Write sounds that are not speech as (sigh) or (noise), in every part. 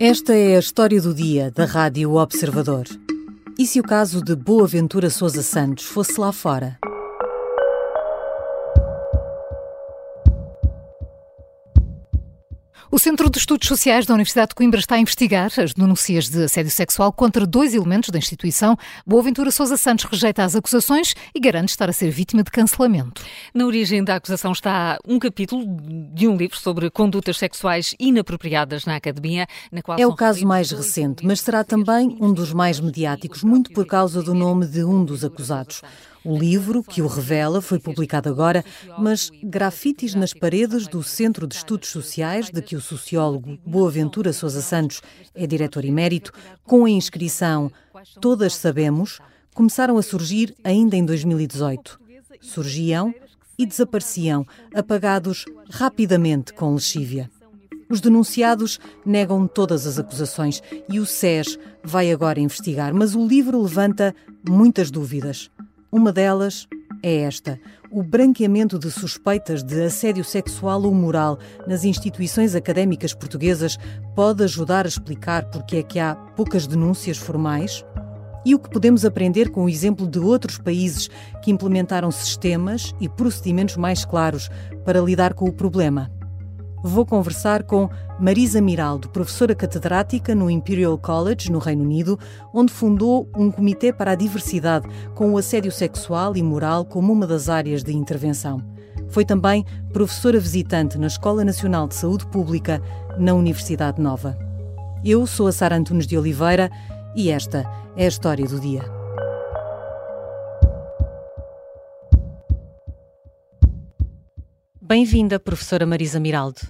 Esta é a história do dia da Rádio Observador. E se o caso de Boaventura Sousa Santos fosse lá fora? O Centro de Estudos Sociais da Universidade de Coimbra está a investigar as denúncias de assédio sexual contra dois elementos da instituição. Boaventura Sousa Santos rejeita as acusações e garante estar a ser vítima de cancelamento. Na origem da acusação está um capítulo de um livro sobre condutas sexuais inapropriadas na academia, na qual É o caso mais recente, mas será também um dos mais mediáticos, muito por causa do nome de um dos acusados. O livro, que o revela, foi publicado agora, mas grafites nas paredes do Centro de Estudos Sociais, de que o sociólogo Boaventura Sousa Santos é diretor emérito, com a inscrição Todas Sabemos, começaram a surgir ainda em 2018. Surgiam e desapareciam, apagados rapidamente com lexívia. Os denunciados negam todas as acusações e o SES vai agora investigar, mas o livro levanta muitas dúvidas. Uma delas é esta: o branqueamento de suspeitas de assédio sexual ou moral nas instituições académicas portuguesas pode ajudar a explicar porque é que há poucas denúncias formais? E o que podemos aprender com o exemplo de outros países que implementaram sistemas e procedimentos mais claros para lidar com o problema? Vou conversar com Marisa Miraldo, professora catedrática no Imperial College, no Reino Unido, onde fundou um comitê para a diversidade com o assédio sexual e moral como uma das áreas de intervenção. Foi também professora visitante na Escola Nacional de Saúde Pública, na Universidade Nova. Eu sou a Sara Antunes de Oliveira e esta é a história do dia. Bem-vinda, professora Marisa Miraldo.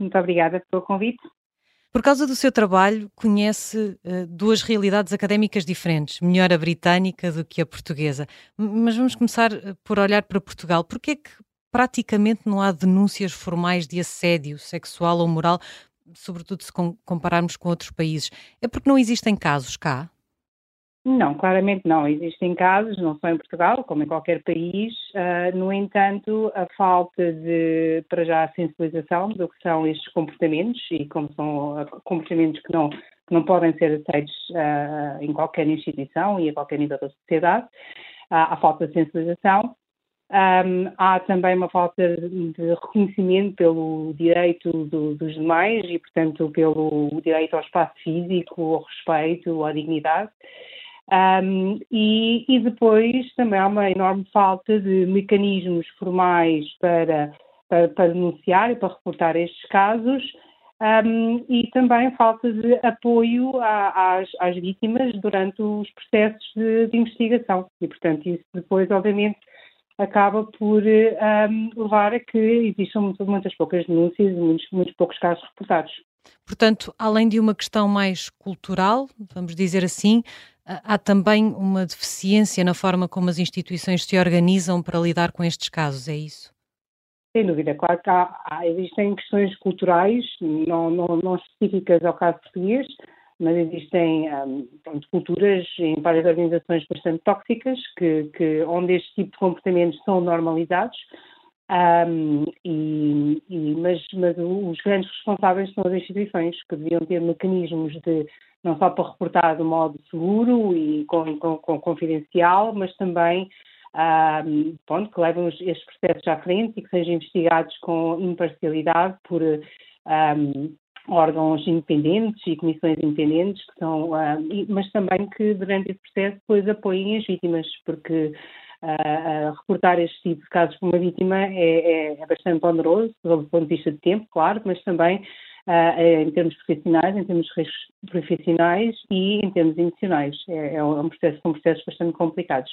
Muito obrigada pelo convite. Por causa do seu trabalho, conhece uh, duas realidades académicas diferentes, melhor a britânica do que a portuguesa. Mas vamos começar por olhar para Portugal. Por que é que praticamente não há denúncias formais de assédio sexual ou moral, sobretudo se compararmos com outros países? É porque não existem casos cá? Não, claramente não. Existem casos, não só em Portugal, como em qualquer país. Uh, no entanto, a falta de, para já, sensibilização do que são estes comportamentos e como são comportamentos que não, que não podem ser aceitos uh, em qualquer instituição e a qualquer nível da sociedade, uh, a falta de sensibilização. Um, há também uma falta de reconhecimento pelo direito do, dos demais e, portanto, pelo direito ao espaço físico, ao respeito, à dignidade. Um, e, e, depois também há uma enorme falta de mecanismos formais para, para, para denunciar e para reportar estes casos um, e também falta de apoio a, às, às, vítimas durante os processos de, de, investigação. E, portanto, isso depois, obviamente, acaba por um, levar a que existam muitas, muitas poucas denúncias e muitos, muitos poucos casos reportados. Portanto, além de uma questão mais cultural, vamos dizer assim, há também uma deficiência na forma como as instituições se organizam para lidar com estes casos, é isso? Sem dúvida, claro que há, há, existem questões culturais, não, não, não, específicas ao caso português, mas existem um, culturas em várias organizações bastante tóxicas, que, que, onde este tipo de comportamentos são normalizados, um, e, e, mas, mas, os grandes responsáveis são as instituições, que deviam ter mecanismos de não só para reportar de modo seguro e com, com, com confidencial, mas também pronto, que levem estes processos à frente e que sejam investigados com imparcialidade por um, órgãos independentes e comissões independentes, que são, um, mas também que durante esse processo depois apoiem as vítimas, porque uh, reportar este tipo de casos por uma vítima é, é, é bastante oneroso, do ponto de vista de tempo, claro, mas também uh, em termos profissionais, em termos profissionais e em termos emocionais. É, é um processo, são processos bastante complicados.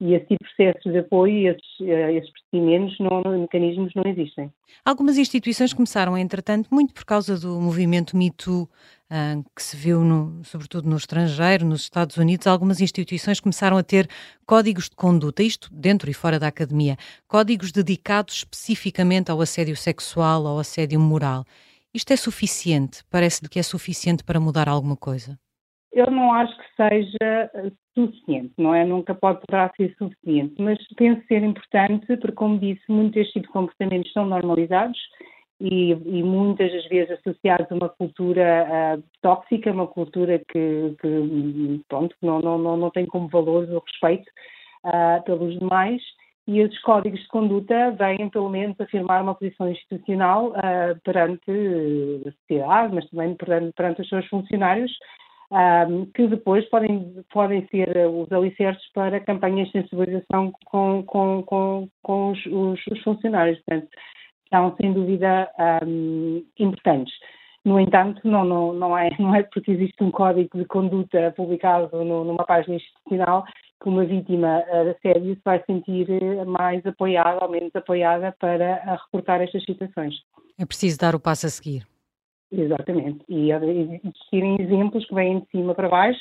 E de processos de apoio, esses, uh, esses procedimentos, não, mecanismos não existem. Algumas instituições começaram, entretanto, muito por causa do movimento MeToo, uh, que se viu, no, sobretudo no estrangeiro, nos Estados Unidos, algumas instituições começaram a ter códigos de conduta, isto dentro e fora da academia, códigos dedicados especificamente ao assédio sexual, ao assédio moral. Isto é suficiente? Parece-lhe que é suficiente para mudar alguma coisa? Eu não acho que seja eh, suficiente, não é? Nunca pode poderá ser suficiente, mas penso ser importante porque, como disse, muitos destes tipos de comportamentos são normalizados e, e, muitas das vezes associados a uma cultura uh, tóxica, uma cultura que, que pronto, não, não, não, não tem como valor o respeito uh, pelos demais e esses códigos de conduta vêm, pelo menos, afirmar uma posição institucional uh, perante a sociedade, mas também perante, perante os seus funcionários, um, que depois podem, podem ser os alicerces para campanhas de sensibilização com, com, com, com os, os, os, funcionários. Portanto, são, sem dúvida, um, importantes. No entanto, não, não, não, é, (laughs) não é porque existe um código de conduta publicado no, numa página institucional que uma vítima eh, de assédio se vai sentir eh, mais apoiada ou menos apoiada para reportar estas situações. É preciso dar o passo a seguir. Exatamente. E existirem exemplos que vêm de cima para baixo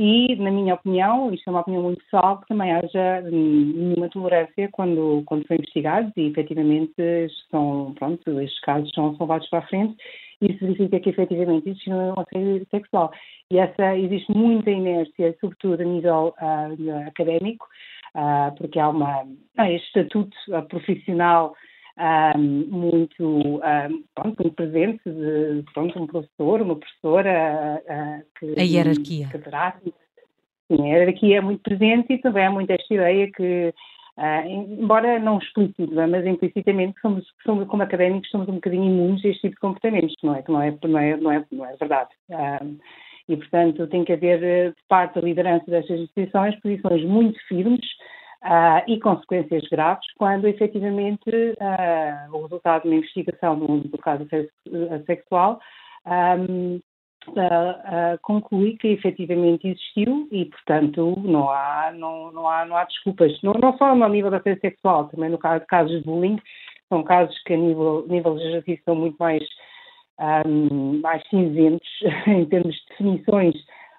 e, na minha opinião, isto é uma opinião muito pessoal, que também haja nenhuma tolerância quando, quando são investigados e, efetivamente, são, pronto, estes casos são levados para a frente. Isso significa que, efetivamente, existe um assédio sexual. E essa, existe muita inércia, sobretudo a nível uh, académico, uh, porque há uma, este estatuto uh, profissional um, muito, um, pronto, muito presente de pronto, um professor, uma professora uh, que, a hierarquia. Que terá, sim, a hierarquia é muito presente e também há muito esta ideia que Uh, embora não explícito, mas implicitamente somos, somos, como académicos somos um bocadinho imunes a este tipo de comportamentos, não é? Não é, não é, não é, não é verdade. Uh, e, portanto, tem que haver, de parte da liderança destas instituições, posições muito firmes uh, e consequências graves quando efetivamente o resultado de uma investigação no, caso sexual um, uh, conclui que efetivamente existiu e, portanto, não há, não, não há, não há desculpas. Não, não só no nível da assédio sexual, também no caso de casos de bullying, são casos que a nível, nível legislativo são muito mais, um, mais cinzentos (laughs) em termos de definições,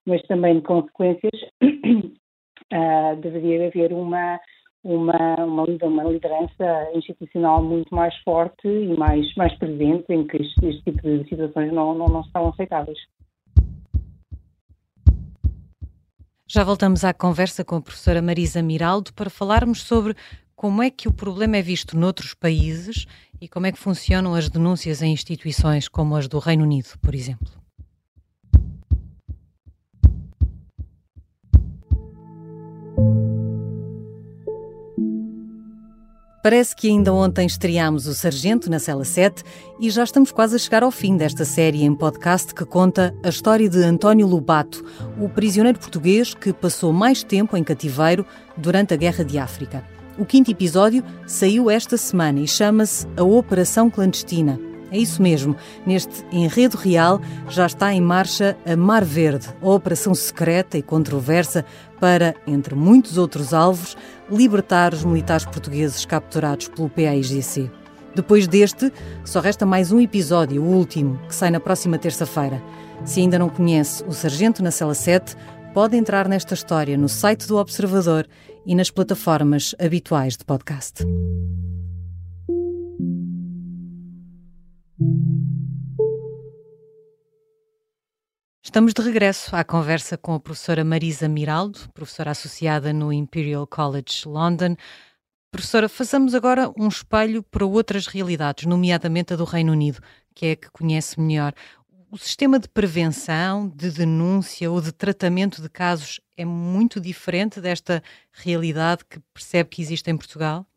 mas também de consequências uh, (coughs) deveria haver uma, uma, uma, uma, liderança institucional muito mais forte e mais, mais presente em que este, este tipo de situações não, não, não estão aceitáveis. Já voltamos à conversa com a professora Marisa Miraldo para falarmos sobre como é que o problema é visto noutros países e como é que funcionam as denúncias em instituições como as do Reino Unido, por exemplo. Parece que ainda ontem estreámos o Sargento na Cela 7 e já estamos quase a chegar ao fim desta série em podcast que conta a história de António Lobato, o prisioneiro português que passou mais tempo em cativeiro durante a Guerra de África. O quinto episódio saiu esta semana e chama-se A Operação Clandestina. É isso mesmo. Neste enredo real já está em marcha a Mar Verde, a operação secreta e controversa para, entre muitos outros alvos, libertar os militares portugueses capturados pelo PAIGC. Depois deste, só resta mais um episódio, o último, que sai na próxima terça-feira. Se ainda não conhece o Sargento na Cela 7, pode entrar nesta história no site do Observador e nas plataformas habituais de podcast. Estamos de regresso à conversa com a professora Marisa Miraldo, professora associada no Imperial College London. Professora, façamos agora um espelho para outras realidades, nomeadamente a do Reino Unido, que é a que conhece melhor. O sistema de prevenção, de denúncia ou de tratamento de casos é muito diferente desta realidade que percebe que existe em Portugal?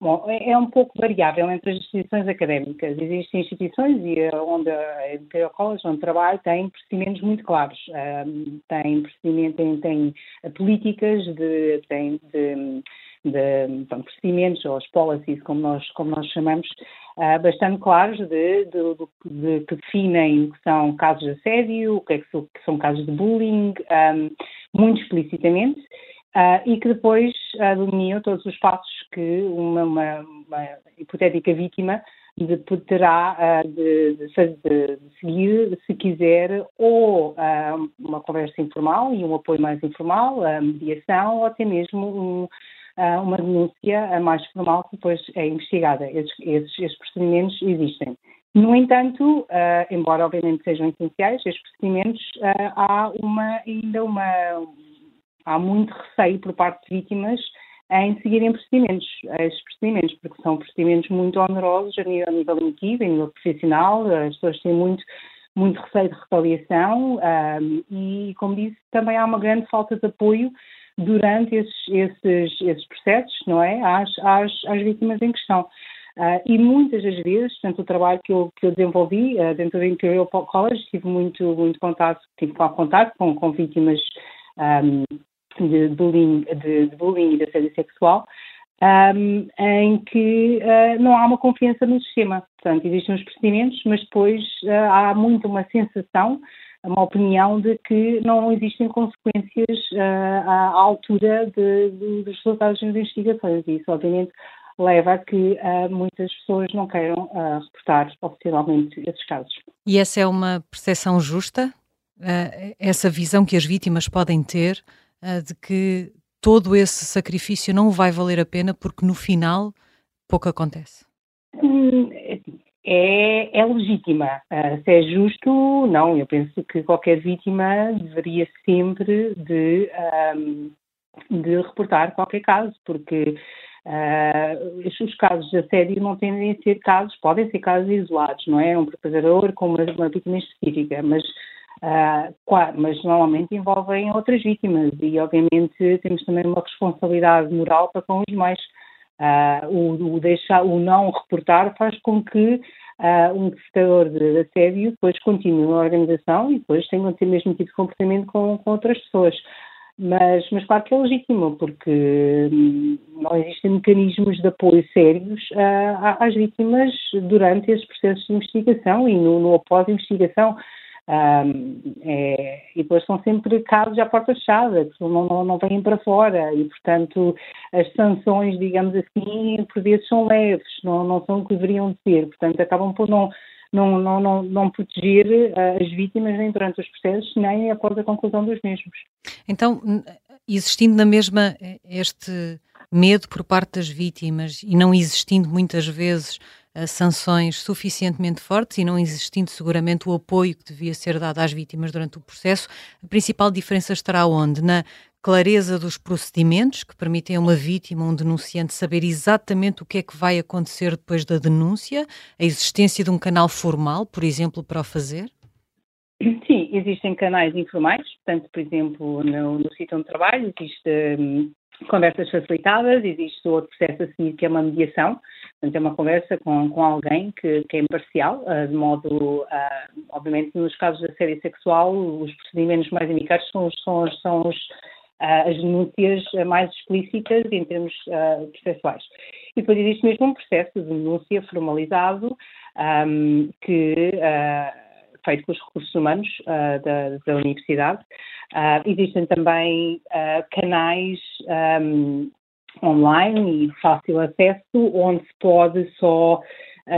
Bom, é, é um pouco variável entre as instituições académicas. Existem instituições e eh, onde a Imperial College, onde trabalho, tem procedimentos muito claros. Um, tem procedimento, tem, tem políticas, de, tem de, de procedimentos, ou as policies, como nós, como nós chamamos, uh, bastante claros de, de, que definem o que são casos de assédio, o que, é que, são, que são casos de bullying, muito explicitamente uh, e que depois uh, dominiam todos os passos que uma, uma, uma hipotética vítima de, terá uh, de, de, de, seguir se quiser ou uh, uma conversa informal e um apoio mais informal, a mediação ou até mesmo um, uma denúncia mais formal que depois é investigada. Esses, esses, esses procedimentos existem. No entanto, embora obviamente sejam essenciais, estes procedimentos, há uma, ainda uma, há muito receio por parte de vítimas em seguirem procedimentos, estes procedimentos, porque são procedimentos muito onerosos a nível, a nível a nível profissional, as pessoas têm muito, muito receio de retaliação um, e, como disse, também há uma grande falta de apoio durante esses, esses, esses processos, não é? Às, às, às vítimas em questão. Uh, e muitas das vezes, portanto, o trabalho que eu, que eu desenvolvi uh, dentro do Imperial College, tive muito, muito contato, tive contato com, com vítimas um, de, bullying, de, de, bullying e de assédio sexual, um, em que uh, não há uma confiança no sistema. Portanto, existem os procedimentos, mas depois há muito uma sensação uma opinião de que não existem consequências uh, à altura de, de, dos resultados das investigações. E isso, obviamente, leva a que uh, muitas pessoas não queiram uh, reportar oficialmente esses casos. E essa é uma percepção justa? essa visão que as vítimas podem ter de que todo esse sacrifício não vai valer a pena porque no final pouco acontece? Hum, é, é legítima. Uh, se é justo, não. Eu penso que qualquer vítima deveria sempre de, um, de reportar qualquer caso, porque uh, os casos de assédio não tendem a ser casos, podem ser casos isolados, não é? Um preparador com uma, uma vítima específica, mas mas normalmente envolvem outras vítimas e, obviamente, temos também uma responsabilidade moral para com os mais. Uh, o, o, deixar, o não reportar faz com que uh, um prestador de assédio depois continue na organização e depois tenha o mesmo tipo de comportamento com, com outras pessoas. Mas, mas claro que é legítimo, porque hum, não existem mecanismos de apoio sérios uh, às vítimas durante esses processos de investigação e no, no após-investigação. Um, é, e depois são sempre casos à porta fechada, que não, não, não vêm para fora e, portanto, as sanções, digamos assim, por vezes são leves, não, não são o que deveriam ser, portanto, acabam por não, não, não, não, não proteger uh, as vítimas nem durante os processos, nem após a conclusão dos mesmos. Então, existindo na mesma este medo por parte das vítimas e não existindo muitas vezes sanções suficientemente fortes e não existindo seguramente o apoio que devia ser dado às vítimas durante o processo, a principal diferença estará onde? Na clareza dos procedimentos que permitem a uma vítima, um denunciante, saber exatamente o que é que vai acontecer depois da denúncia, a existência de um canal formal, por exemplo, para o fazer? Sim, existem canais informais, portanto, por exemplo, no, no sítio onde trabalho existe hum, conversas facilitadas, existe outro processo a seguir que é uma mediação, portanto é uma conversa com, com alguém que, que é imparcial, uh, de modo, uh, obviamente nos casos de assédio sexual, os procedimentos mais indicados são, são, são os, uh, as denúncias mais explícitas em termos processuais. E depois existe mesmo um processo de denúncia formalizado um, que feito com os recursos humanos uh, da, da, universidade. Uh, existem também uh, canais um, online e fácil acesso, onde se pode só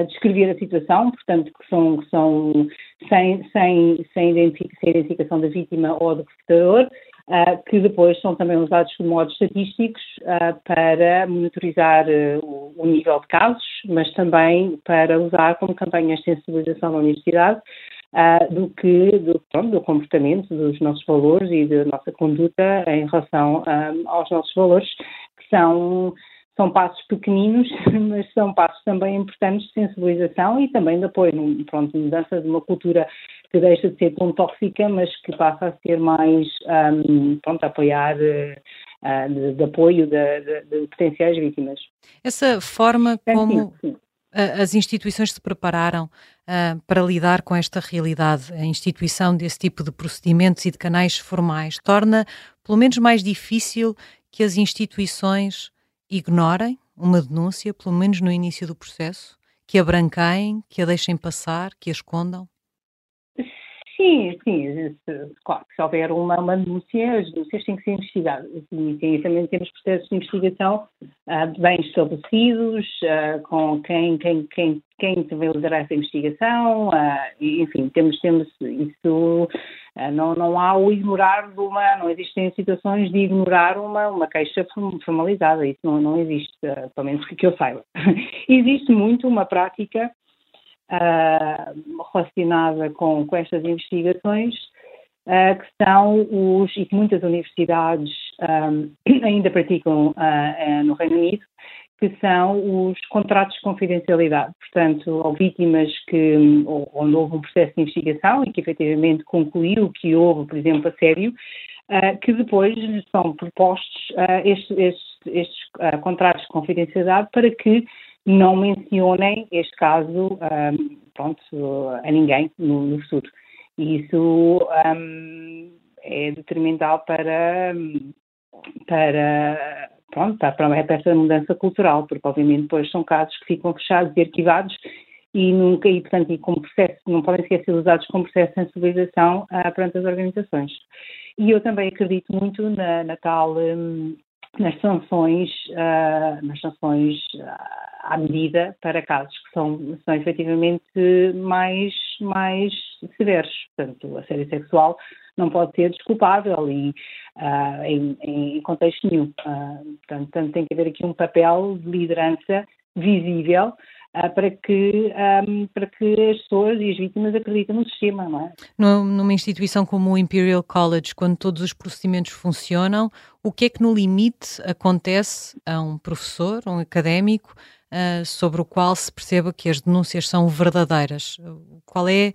descrever a situação, portanto, que são, que são sem, sem, sem, identificação da vítima ou do processador, Uh, que depois são também usados de modos estatísticos uh, para monitorizar uh, o, nível de casos, mas também para usar como campanhas de sensibilização na universidade do que do, pronto, do, comportamento, dos nossos valores e da nossa conduta em relação aos nossos valores, que são são passos pequeninos, (laughs) mas são passos também importantes de sensibilização e também de apoio, pronto, mudança de uma cultura que deixa de ser tão tóxica, mas que passa a ser mais, um, pronto, a apoiar uh, de, de, apoio de, de, de, potenciais vítimas. Essa forma como, sim, sim as instituições se prepararam uh, para lidar com esta realidade? A instituição desse tipo de procedimentos e de canais formais torna, pelo menos, mais difícil que as instituições ignorem uma denúncia, pelo menos no início do processo? Que a branqueiem, que a deixem passar, que a escondam? Sim, sim, claro, se houver uma, uma denúncia, as denúncias têm que ser investigadas e, também temos processos de investigação uh, bem estabelecidos, uh, com quem, quem, quem, quem deve liderar essa investigação, e, enfim, temos, temos isso, não, não há o ignorar de uma, não existem situações de ignorar uma, uma queixa formalizada, isso não, não existe, pelo menos que eu saiba. (laughs) existe muito uma prática uh, relacionada com, com estas investigações uh, que são os, e que muitas universidades um, (clears throat) ainda praticam uh, no Reino Unido, que são os contratos de confidencialidade. Portanto, ou vítimas que, onde houve um processo de investigação e que efetivamente concluiu que houve, por exemplo, assédio, uh, que depois são propostos uh, estes, estes, estes uh, contratos de confidencialidade para que não mencionem este caso um, pronto, a ninguém no, no futuro. E isso um, é detrimental para, para pronto, para, para essa mudança cultural, porque obviamente depois são casos que ficam fechados e arquivados e nunca, e portanto, e como processo, não podem ser usados como processo de sensibilização uh, perante as organizações. E eu também acredito muito na, na tal, nas sanções, uh, nas sanções uh, à medida para casos que são, são efetivamente mais, mais severos. Portanto, a série sexual não pode ser desculpável e, uh, em, em, contexto nenhum. Uh, portanto, tem que haver aqui um papel de liderança visível para, que, para que as pessoas e as vítimas acreditem no sistema, não é? Numa instituição como o Imperial College, quando todos os procedimentos funcionam, o que é que no limite acontece a um professor, a um académico, uh, sobre o qual se perceba que as denúncias são verdadeiras. Qual é,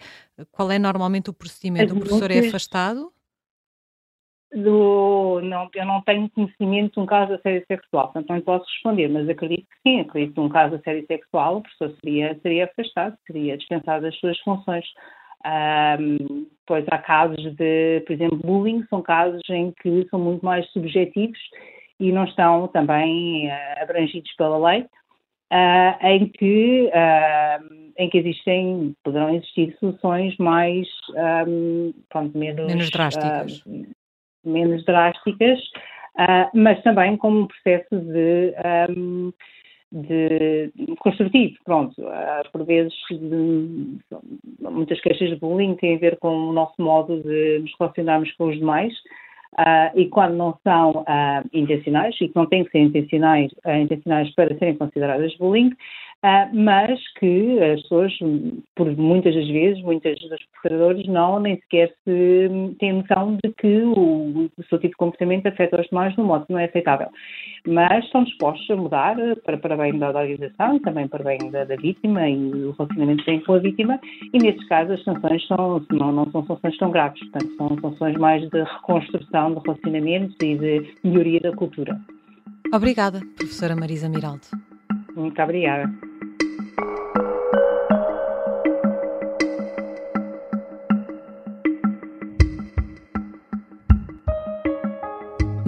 qual é normalmente o procedimento? O professor é afastado? Do, não, eu não tenho conhecimento de um caso de assédio sexual, portanto não posso responder, mas acredito que sim, acredito que um caso de assédio sexual o professor seria, seria afastado, seria dispensado das suas funções. Um, pois há casos de, por exemplo, bullying, são casos em que são muito mais subjetivos e não estão também uh, abrangidos pela lei, uh, em, que, uh, em que existem, poderão existir soluções mais um, pronto, menos, menos drásticas, menos drásticas mas também como um processo de, um, de construtivo, pronto, por vezes de, muitas queixas de bullying têm a ver com o nosso modo de nos relacionarmos com os demais, Uh, e quando não são uh, intencionais, e que não têm que ser intencionais, uh, intencionais para serem consideradas bullying, Uh, mas que as pessoas, por muitas das vezes, muitas dos procuradores não nem sequer se têm noção de que o, o seu tipo de comportamento afeta os demais de um modo que não é aceitável. Mas estão dispostos a mudar para, para bem da organização e também para bem da, da vítima e o relacionamento que têm com a vítima, e nestes casos as sanções são, não, não são sanções tão graves, portanto são sanções mais de reconstrução de relacionamentos e de melhoria da cultura. Obrigada, professora Marisa Miraldo. Muito obrigada.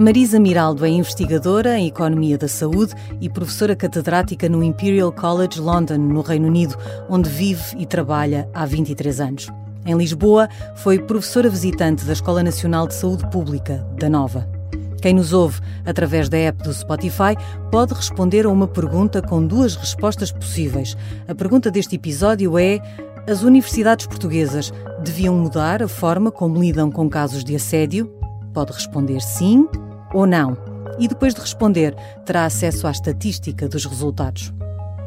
Marisa Miraldo é investigadora em Economia da Saúde e professora catedrática no Imperial College London, no Reino Unido, onde vive e trabalha há 23 anos. Em Lisboa, foi professora visitante da Escola Nacional de Saúde Pública, da Nova. Quem nos ouve através da app do Spotify pode responder a uma pergunta com duas respostas possíveis. A pergunta deste episódio é: as universidades portuguesas deviam mudar a forma como lidam com casos de assédio? Pode responder sim ou não. E depois de responder, terá acesso à estatística dos resultados.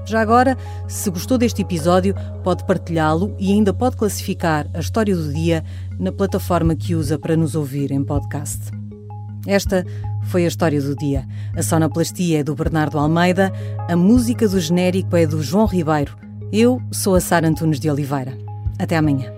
Já agora, se gostou deste episódio, pode partilhá-lo e ainda pode classificar a história do dia na plataforma que usa para nos ouvir em podcast. Esta foi a história do dia. A sonoplastia é do Bernardo Almeida, a música do genérico é do João Ribeiro. Eu sou a Sara Antunes de Oliveira. Até amanhã.